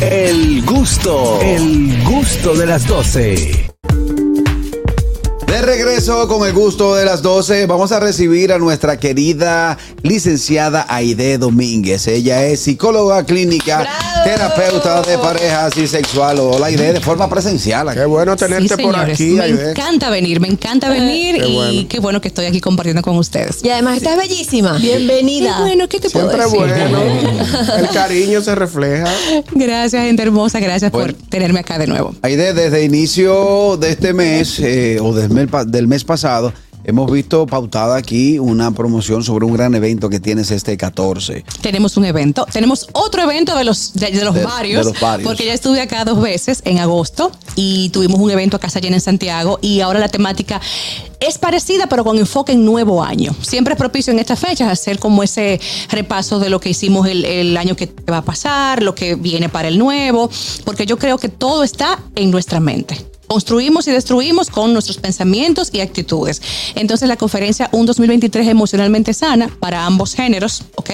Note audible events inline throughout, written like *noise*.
El gusto, el gusto de las 12. De regreso con el gusto de las 12, vamos a recibir a nuestra querida licenciada Aide Domínguez. Ella es psicóloga clínica, terapeuta de parejas y sexual. Hola Aide, de forma presencial. Qué bueno tenerte Sí, por aquí, Me Aide. encanta venir, me encanta venir Qué y bueno. qué bueno que estoy aquí compartiendo con ustedes. Y además estás bellísima. Qué Bienvenida. bueno, ¿qué te puedo Siempre decir? bueno. *laughs* El cariño se refleja. Gracias, gente hermosa, gracias Bueno. por tenerme acá de nuevo. Aide, desde inicio de este mes eh, o del mes, del mes pasado, hemos visto pautada aquí una promoción sobre un gran evento que tienes este 14. Tenemos un evento, tenemos otro evento de los de, de los, De- varios, de los varios. porque ya estuve acá dos veces en agosto y tuvimos un evento a Casa Llena en Santiago y ahora la temática es parecida pero con enfoque en nuevo año. Siempre es propicio en estas fechas hacer como ese repaso de lo que hicimos el, el año que va a pasar, lo que viene para el nuevo, porque yo creo que todo está en nuestra mente. Construimos y destruimos con nuestros pensamientos y actitudes. Entonces la conferencia Un 2023 emocionalmente sana para ambos géneros, ¿ok?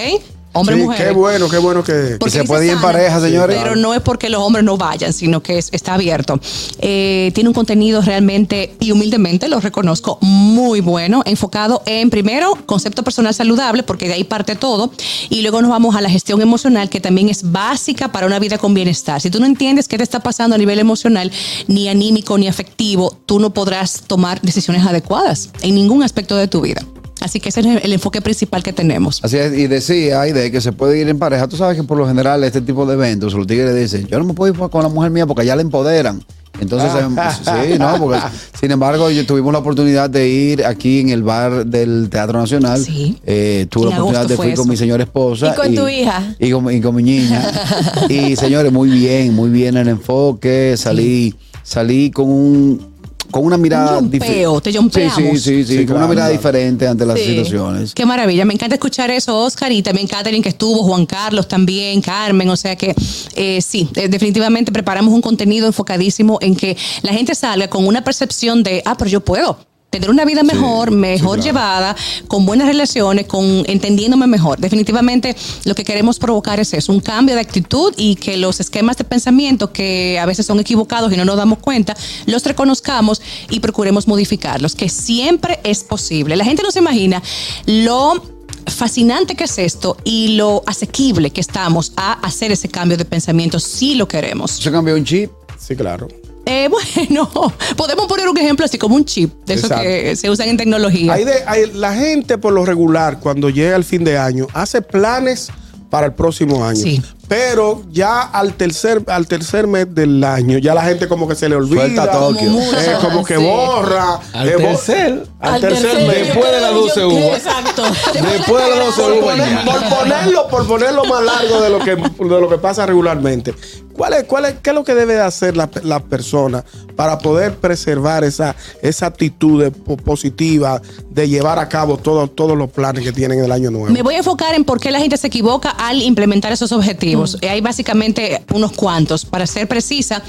Hombre Sí, qué bueno, qué bueno que. Se puede ir en pareja, señores. Pero no es porque los hombres no vayan, sino que es- está abierto. Eh, tiene un contenido realmente, y humildemente lo reconozco, muy bueno, enfocado en, primero, concepto personal saludable, porque de ahí parte todo, y luego nos vamos a la gestión emocional, que también es básica para una vida con bienestar. Si tú no entiendes qué te está pasando a nivel emocional, ni anímico, ni afectivo, tú no podrás tomar decisiones adecuadas en ningún aspecto de tu vida. Así que ese es el, enfoque principal que tenemos. Así es, y decía Aide que se puede ir en pareja. Tú sabes que por lo general este tipo de eventos, los tigres dicen, yo no me puedo ir con la mujer mía porque ya la empoderan. Entonces, em, sí, no, porque *laughs* sin embargo, yo tuvimos la oportunidad de ir aquí en el bar del Teatro Nacional. Sí. Eh, tuve la oportunidad de ir con mi señora esposa. ¿Y con tu hija? Y con, y con mi niña. *laughs* y señores, muy bien, muy bien el enfoque. Salí, salí con un con una mirada Un yompeo, dife- te yompeamos. Sí, sí, sí, sí, Sí, con una mirada claro. diferente ante las Sí. situaciones. Qué maravilla, me encanta escuchar eso, Oscar, y también Catherine que estuvo, Juan Carlos también, Carmen, o sea que eh, sí, eh, definitivamente preparamos un contenido enfocadísimo en que la gente salga con una percepción de, ah, pero yo puedo. Tener una vida mejor, mejor llevada, con buenas relaciones, con entendiéndome mejor. Definitivamente lo que queremos provocar es eso, un cambio de actitud y que los esquemas de pensamiento que a veces son equivocados y no nos damos cuenta, los reconozcamos y procuremos modificarlos, que siempre es posible. La gente no se imagina lo fascinante que es esto y lo asequible que estamos a hacer ese cambio de pensamiento si lo queremos. ¿Se cambió un chip? Sí, claro. Eh, *laughs* bueno, podemos poner un ejemplo así como un chip de esos Exacto. que se usan en tecnología. Hay de- hay- la gente por lo regular, cuando llega el fin de año, hace planes para el próximo año. Sí. Pero ya al tercer, al tercer mes del año, ya la gente como que se le olvida. Suelta Tokio. Como mucho, eh, como que Sí. borra. Al eh, tercer. Al tercer mes. Después de las 12 uvas. Exacto. *laughs* Después de las 12 por, uvas por ponerlo, por ponerlo más largo de lo que, de lo que pasa regularmente. ¿Cuál es, cuál es, ¿Qué es lo que debe de hacer la, la persona para poder preservar esa, esa actitud de- positiva de llevar a cabo todo- todos los planes que tienen en el año nuevo? Me voy a enfocar en por qué la gente se equivoca al implementar esos objetivos. Eh, Hay básicamente unos cuantos. Para ser precisa,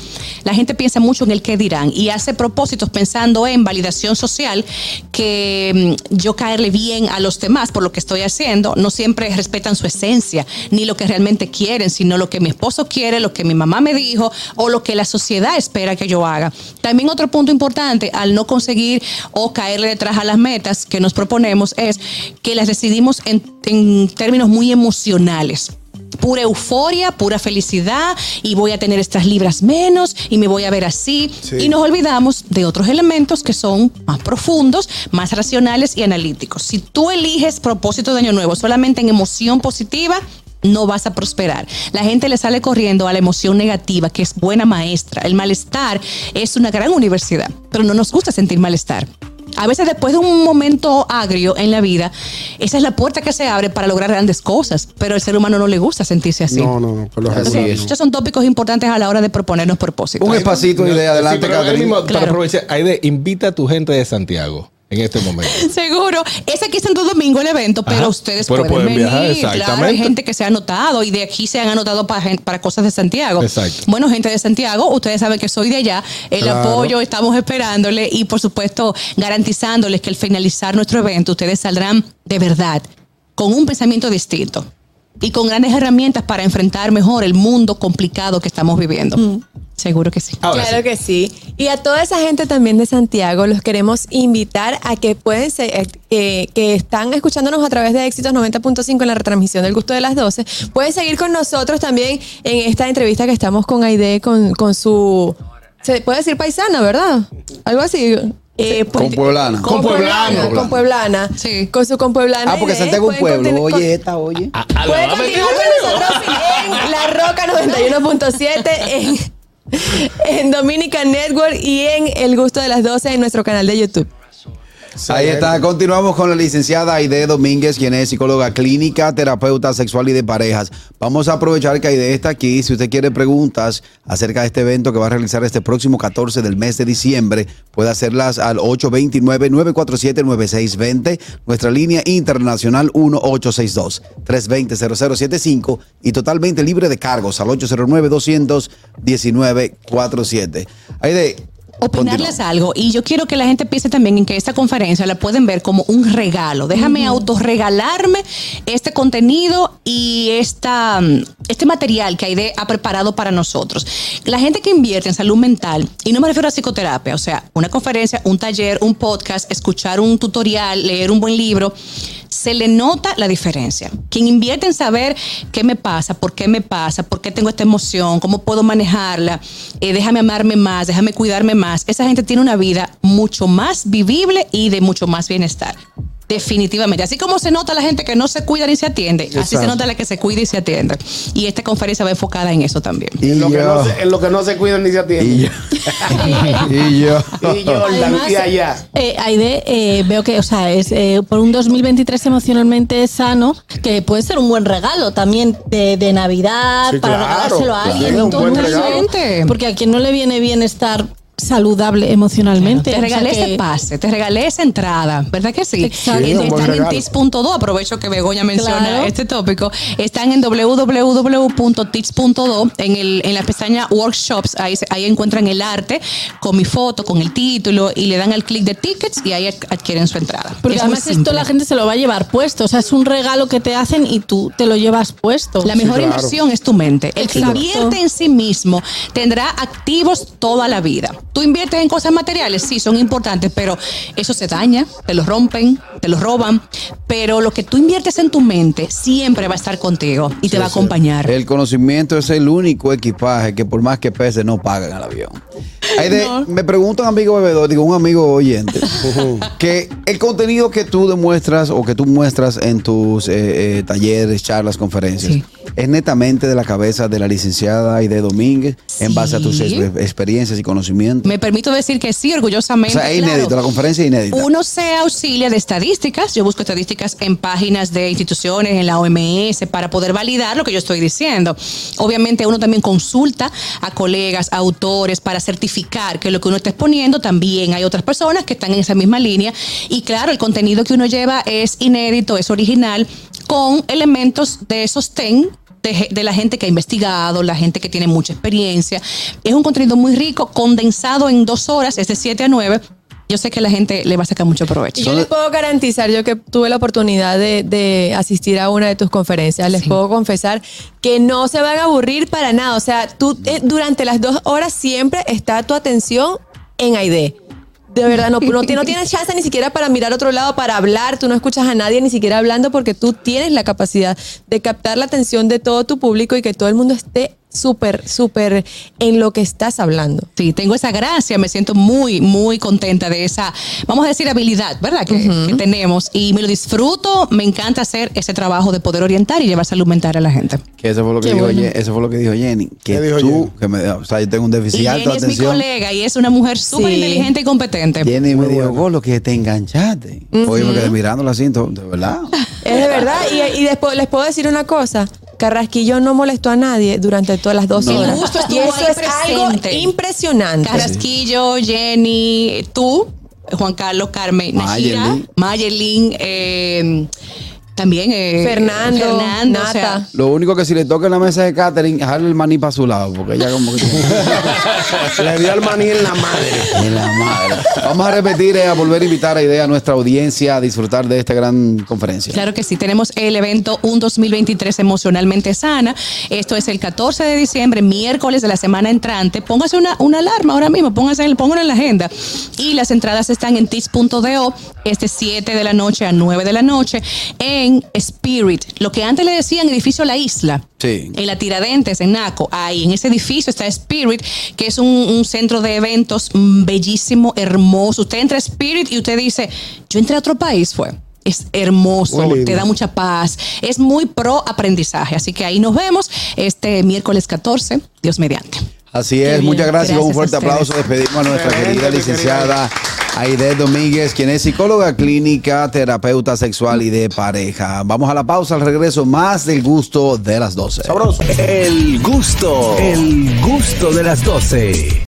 la gente piensa mucho en el qué dirán y hace propósitos pensando en validación social, que mm, yo caerle bien a los demás por lo que estoy haciendo. No siempre respetan su esencia, ni lo que realmente quieren, sino lo que mi esposo quiere, lo que mi mamá me dijo o lo que la sociedad espera que yo haga. También otro punto importante al no conseguir o caerle detrás a las metas que nos proponemos es que las decidimos en, en términos muy emocionales. Pura euforia, pura felicidad y voy a tener estas libras menos y me voy a ver así. Sí. Y nos olvidamos de otros elementos que son más profundos, más racionales y analíticos. Si tú eliges propósito de año nuevo solamente en emoción positiva, no vas a prosperar. La gente le sale corriendo a la emoción negativa, que es buena maestra. El malestar es una gran universidad, pero no nos gusta sentir malestar. A veces después de un momento agrio en la vida, esa es la puerta que se abre para lograr grandes cosas, pero al ser humano no le gusta sentirse así. No, no, no. por lo Así regular, es. no. Estos son tópicos importantes a la hora de proponernos propósitos. Un espacito y de adelante, Sí, pero Catherine. mismo, para Claro. aprovechar, Aide, invita a tu gente de Santiago en este momento. *laughs* Seguro. Es aquí Santo Domingo el evento, pero Ajá. ustedes Pero pueden, pueden viajar, venir. claro, hay exactamente. gente que se ha anotado y de aquí se han anotado para, para cosas de Santiago. Exacto. Bueno, gente de Santiago, ustedes saben que soy de allá. El Claro. apoyo, estamos esperándole y por supuesto garantizándoles que al finalizar nuestro evento ustedes saldrán de verdad con un pensamiento distinto. y con grandes herramientas para enfrentar mejor el mundo complicado que estamos viviendo. Seguro que sí. Ahora claro sí. que sí. Y a toda esa gente también de Santiago los queremos invitar a que pueden ser, eh, que, están escuchándonos a través de Éxitos 90.5 en la retransmisión del gusto de las 12. Pueden seguir con nosotros también en esta entrevista que estamos con Aide, con, con su... Se puede decir paisana, ¿verdad? Algo así. Eh, Con pues, pueblana. Con pueblana. Con pueblana. Sí. Con su compueblana. Ah, porque Santiago es un pueblo. Oye, esta, oye. A- Pueden continuar con nosotros en La Roca 91.7 en, *laughs* en Dominican Network y en El Gusto de las 12 en nuestro canal de YouTube. Ahí está, continuamos con la licenciada Aide Domínguez, quien es psicóloga clínica, terapeuta sexual y de parejas. Vamos a aprovechar que Aide está aquí. Si usted quiere preguntas acerca de este evento que va a realizar este próximo 14 del mes de diciembre, puede hacerlas al 829-947-9620, nuestra línea internacional 1862-320-0075 y totalmente libre de cargos al 809-200-1947. Aide. Opinarles continúa. algo y yo quiero que la gente piense también en que esta conferencia la pueden ver como un regalo. Déjame autorregalarme este contenido y esta, mm, este material que Aide ha preparado para nosotros. La gente que invierte en salud mental, y no me refiero a psicoterapia, o sea, una conferencia, un taller, un podcast, escuchar un tutorial, leer un buen libro, se le nota la diferencia. Quien invierte en saber qué me pasa, por qué me pasa, por qué tengo esta emoción, cómo puedo manejarla, eh, déjame amarme más, déjame cuidarme más, esa gente tiene una vida mucho más vivible y de mucho más bienestar. Definitivamente. Así como se nota la gente que no se cuida ni se atiende, así se nota la que se cuida y se atiende. Y esta conferencia va enfocada en eso también. Y En lo, que yo. no se, en lo que no se cuidan ni se Y atienden. *laughs* yo. y yo. Y Jordan, Además, y allá. eh, Aide, eh, veo que, o sea, es eh, por un 2023 emocionalmente sano, que puede ser un buen regalo también de, de Navidad, Sí, para claro, regalárselo a claro. alguien. Un buen Entonces, regalo. Porque a quien no le viene bien estar saludable emocionalmente. Te o sea regalé que- ese pase, te regalé esa entrada, ¿verdad que sí? Exacto. Sí, están en tips.do, aprovecho que Begoña menciona Claro. este tópico. Están en www.tips.do, en, el, en la pestaña Workshops, ahí, ahí encuentran el arte con mi foto, con el título y le dan al clic de tickets y ahí ad- adquieren su entrada. Porque Es además esto la gente se lo va a llevar puesto. O sea, es un regalo que te hacen y tú te lo llevas puesto. La mejor claro. inversión es tu mente. El que invierte en sí mismo tendrá activos toda la vida. Tú inviertes en cosas materiales, sí, son importantes, pero eso se daña, te lo rompen, te lo roban. Pero lo que tú inviertes en tu mente siempre va a estar contigo y te va a acompañar. El conocimiento es el único equipaje que por más que pese no pagan el avión. Hay de- Me pregunta un amigo bebedor, digo un amigo oyente, *laughs* que el contenido que tú demuestras o que tú muestras en tus eh, eh, talleres, charlas, conferencias, Sí. es netamente de la cabeza de la licenciada Aide Domínguez en base a tus Sí. ex- experiencias y conocimientos. Me permito decir que sí, o orgullosamente. sea, es inédito, claro. la conferencia es inédita. Uno se auxilia de estadísticas. Yo busco estadísticas en páginas de instituciones, en la OMS, para poder validar lo que yo estoy diciendo. Obviamente, uno también consulta a colegas, autores, para certificar que lo que uno está exponiendo también hay otras personas que están en esa misma línea. Y claro, el contenido que uno lleva es inédito, es original, con elementos de sostén de, de la gente que ha investigado, la gente que tiene mucha experiencia. Es un contenido muy rico, condensado en dos horas, es de 7 a 9. Yo sé que la gente le va a sacar mucho provecho. Yo les puedo garantizar, yo que tuve la oportunidad de, de asistir a una de tus conferencias, les Sí. puedo confesar que no se van a aburrir para nada. O sea, tú eh, durante las dos horas siempre está tu atención en Aide. De verdad, no, no, no tienes chance ni siquiera para mirar a otro lado, para hablar. Tú no escuchas a nadie ni siquiera hablando porque tú tienes la capacidad de captar la atención de todo tu público y que todo el mundo esté súper, súper en lo que estás hablando. Sí, tengo esa gracia, me siento muy, muy contenta de esa, vamos a decir, habilidad, ¿verdad? Que, que tenemos y me lo disfruto, me encanta hacer ese trabajo de poder orientar y llevar salud mental a la gente. Que eso fue lo que Qué dijo, bueno. Ye- eso fue lo que dijo Jenny. Que ¿Qué dijo tú, Jenny? que me, o sea, yo tengo un déficit Y alto Jenny es mi colega y es una mujer súper Sí. inteligente y competente. Jenny me dijo, bueno. Golo, que te enganchaste. Oye, me quedé mirándola así, de verdad. Es de verdad. Y, y después les puedo decir una cosa. Carrasquillo no molestó a nadie durante todas las dos No. horas. Y eso es algo impresionante. Carrasquillo, Jenny, tú, Juan Carlos, Carmen, Najira, Mayerlin. Mayerlin, eh, También eh, Fernando, Fernando, o Nata. sea, Lo único que si le toca en la mesa de catering, dejarle el maní para su lado, porque ella como que... *laughs* Le dio al maní en la madre. En la madre. Vamos a repetir, eh, a volver a invitar a idea a nuestra audiencia a disfrutar de esta gran conferencia. Claro que sí, tenemos el evento Un 2023 emocionalmente sana. Esto es el 14 de diciembre, miércoles de la semana entrante. Póngase una, una alarma ahora mismo, póngase, póngalo en la agenda. Y las entradas están en tis.do, este 7 de la noche a 9 de la noche, en Spirit, lo que antes le decían edificio La Isla. Sí. En la Tiradentes, en Naco, ahí en ese edificio está Spirit, que es un, un centro de eventos bellísimo, hermoso. Usted entra a Spirit y usted dice, yo entré a otro país, fue. Es hermoso, te da mucha paz, es muy pro aprendizaje. Así que ahí nos vemos este miércoles 14, Dios mediante. Así es, bien. muchas gracias. Con un fuerte Gracias aplauso despedimos a nuestra Excelente, querida licenciada Aide Domínguez, quien es psicóloga clínica, terapeuta sexual y de pareja. Vamos a la pausa, al regreso, más del gusto de las 12. Sabroso. El gusto, el gusto de las 12.